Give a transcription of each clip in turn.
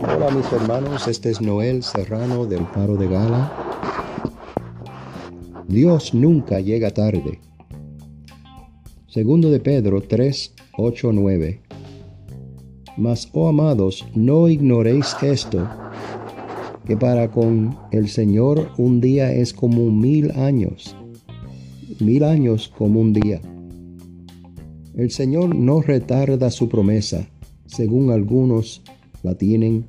Hola mis hermanos, este es Noel Serrano del Faro de Gala. Dios nunca llega tarde. Segundo de Pedro 3, 8, 9. Mas, oh amados, no ignoréis esto, que para con el Señor un día es como mil años, mil años como un día. El Señor no retarda su promesa, según algunos la tienen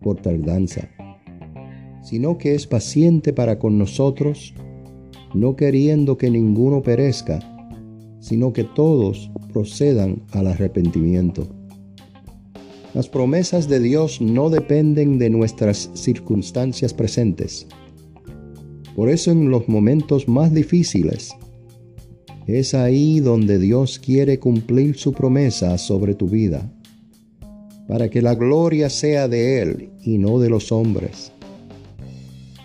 por tardanza, sino que es paciente para con nosotros, no queriendo que ninguno perezca, sino que todos procedan al arrepentimiento. Las promesas de Dios no dependen de nuestras circunstancias presentes. Por eso en los momentos más difíciles, es ahí donde Dios quiere cumplir su promesa sobre tu vida, para que la gloria sea de Él y no de los hombres.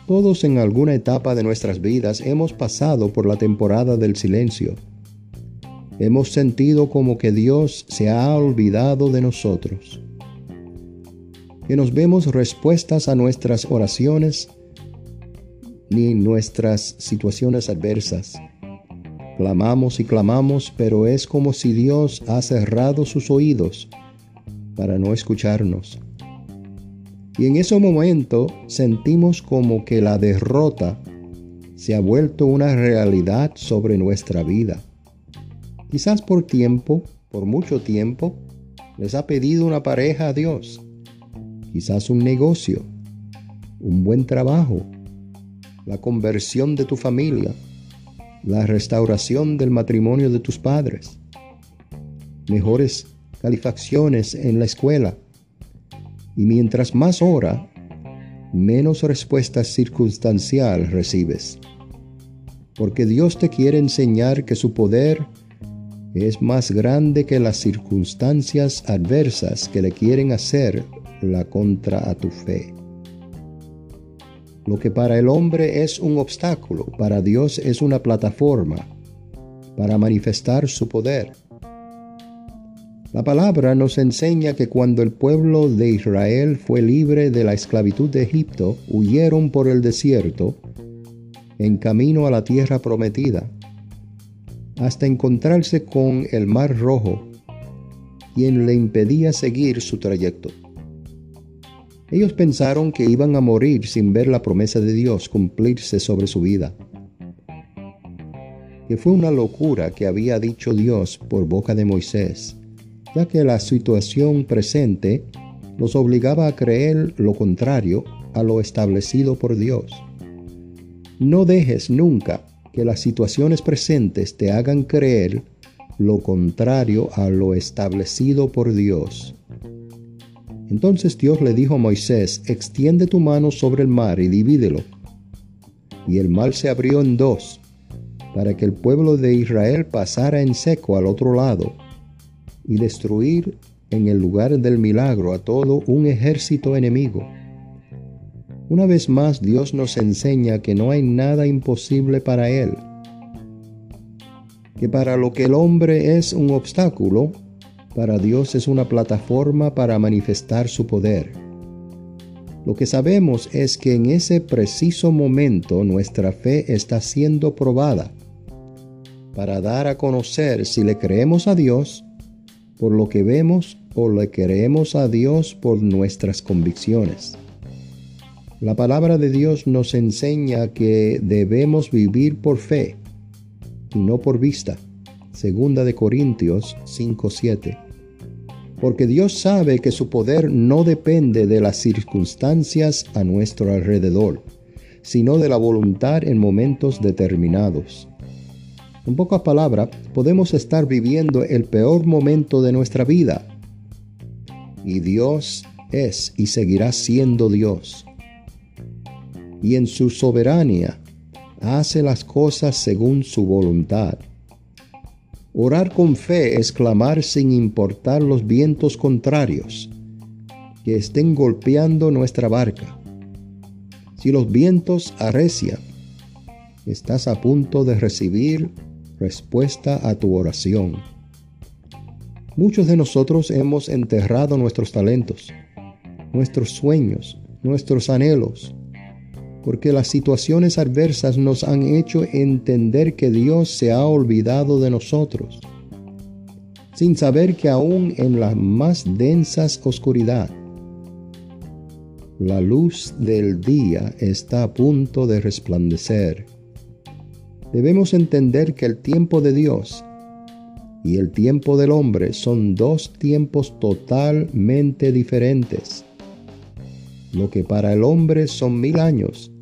Todos en alguna etapa de nuestras vidas hemos pasado por la temporada del silencio. Hemos sentido como que Dios se ha olvidado de nosotros que nos vemos respuestas a nuestras oraciones ni nuestras situaciones adversas. Clamamos y clamamos, pero es como si Dios ha cerrado sus oídos para no escucharnos. Y en ese momento sentimos como que la derrota se ha vuelto una realidad sobre nuestra vida. Quizás por tiempo, por mucho tiempo, les ha pedido una pareja a Dios quizás un negocio, un buen trabajo, la conversión de tu familia, la restauración del matrimonio de tus padres, mejores calificaciones en la escuela. Y mientras más hora, menos respuesta circunstancial recibes. Porque Dios te quiere enseñar que su poder es más grande que las circunstancias adversas que le quieren hacer la contra a tu fe. Lo que para el hombre es un obstáculo, para Dios es una plataforma para manifestar su poder. La palabra nos enseña que cuando el pueblo de Israel fue libre de la esclavitud de Egipto, huyeron por el desierto en camino a la tierra prometida, hasta encontrarse con el mar rojo, quien le impedía seguir su trayecto. Ellos pensaron que iban a morir sin ver la promesa de Dios cumplirse sobre su vida. Que fue una locura que había dicho Dios por boca de Moisés, ya que la situación presente los obligaba a creer lo contrario a lo establecido por Dios. No dejes nunca que las situaciones presentes te hagan creer lo contrario a lo establecido por Dios. Entonces Dios le dijo a Moisés, extiende tu mano sobre el mar y divídelo. Y el mar se abrió en dos, para que el pueblo de Israel pasara en seco al otro lado, y destruir en el lugar del milagro a todo un ejército enemigo. Una vez más Dios nos enseña que no hay nada imposible para Él, que para lo que el hombre es un obstáculo, para Dios es una plataforma para manifestar su poder. Lo que sabemos es que en ese preciso momento nuestra fe está siendo probada para dar a conocer si le creemos a Dios por lo que vemos o le creemos a Dios por nuestras convicciones. La palabra de Dios nos enseña que debemos vivir por fe y no por vista. Segunda de Corintios 5:7 porque Dios sabe que su poder no depende de las circunstancias a nuestro alrededor, sino de la voluntad en momentos determinados. En pocas palabras, podemos estar viviendo el peor momento de nuestra vida. Y Dios es y seguirá siendo Dios. Y en su soberanía hace las cosas según su voluntad. Orar con fe es clamar sin importar los vientos contrarios que estén golpeando nuestra barca. Si los vientos arrecian, estás a punto de recibir respuesta a tu oración. Muchos de nosotros hemos enterrado nuestros talentos, nuestros sueños, nuestros anhelos, porque las situaciones adversas nos han hecho entender que Dios se ha olvidado de nosotros, sin saber que aún en la más densas oscuridad, la luz del día está a punto de resplandecer. Debemos entender que el tiempo de Dios y el tiempo del hombre son dos tiempos totalmente diferentes. Lo que para el hombre son mil años,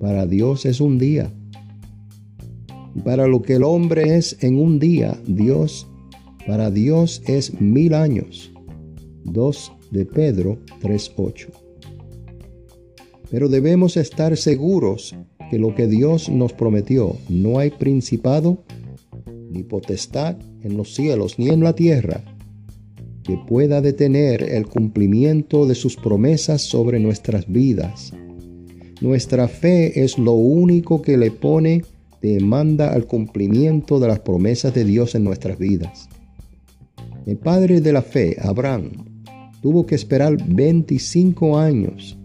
para Dios es un día. Para lo que el hombre es en un día, Dios, para Dios es mil años. 2 de Pedro 3.8. Pero debemos estar seguros que lo que Dios nos prometió, no hay principado ni potestad en los cielos ni en la tierra que pueda detener el cumplimiento de sus promesas sobre nuestras vidas. Nuestra fe es lo único que le pone demanda al cumplimiento de las promesas de Dios en nuestras vidas. El padre de la fe, Abraham, tuvo que esperar 25 años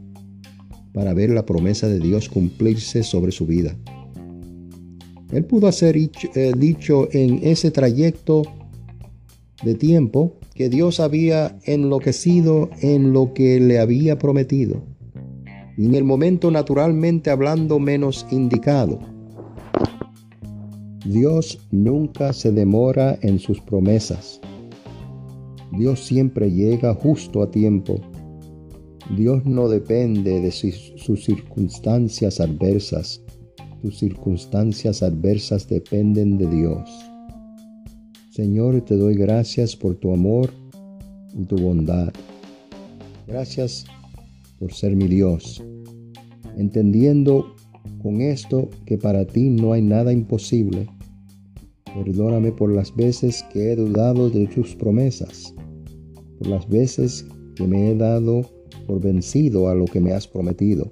para ver la promesa de Dios cumplirse sobre su vida. Él pudo hacer eh, dicho en ese trayecto de tiempo que Dios había enloquecido en lo que le había prometido, y en el momento naturalmente hablando menos indicado. Dios nunca se demora en sus promesas. Dios siempre llega justo a tiempo. Dios no depende de sus circunstancias adversas tus circunstancias adversas dependen de Dios. Señor, te doy gracias por tu amor y tu bondad. Gracias por ser mi Dios, entendiendo con esto que para ti no hay nada imposible. Perdóname por las veces que he dudado de tus promesas, por las veces que me he dado por vencido a lo que me has prometido.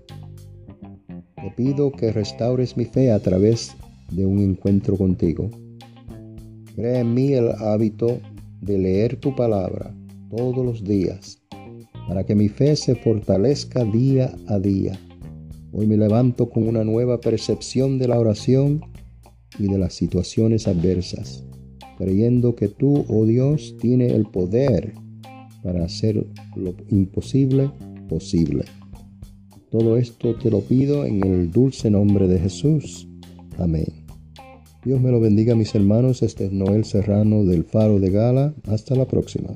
Te pido que restaures mi fe a través de un encuentro contigo. Crea en mí el hábito de leer tu palabra todos los días, para que mi fe se fortalezca día a día. Hoy me levanto con una nueva percepción de la oración y de las situaciones adversas, creyendo que tú, oh Dios, tienes el poder para hacer lo imposible posible. Todo esto te lo pido en el dulce nombre de Jesús. Amén. Dios me lo bendiga mis hermanos. Este es Noel Serrano del Faro de Gala. Hasta la próxima.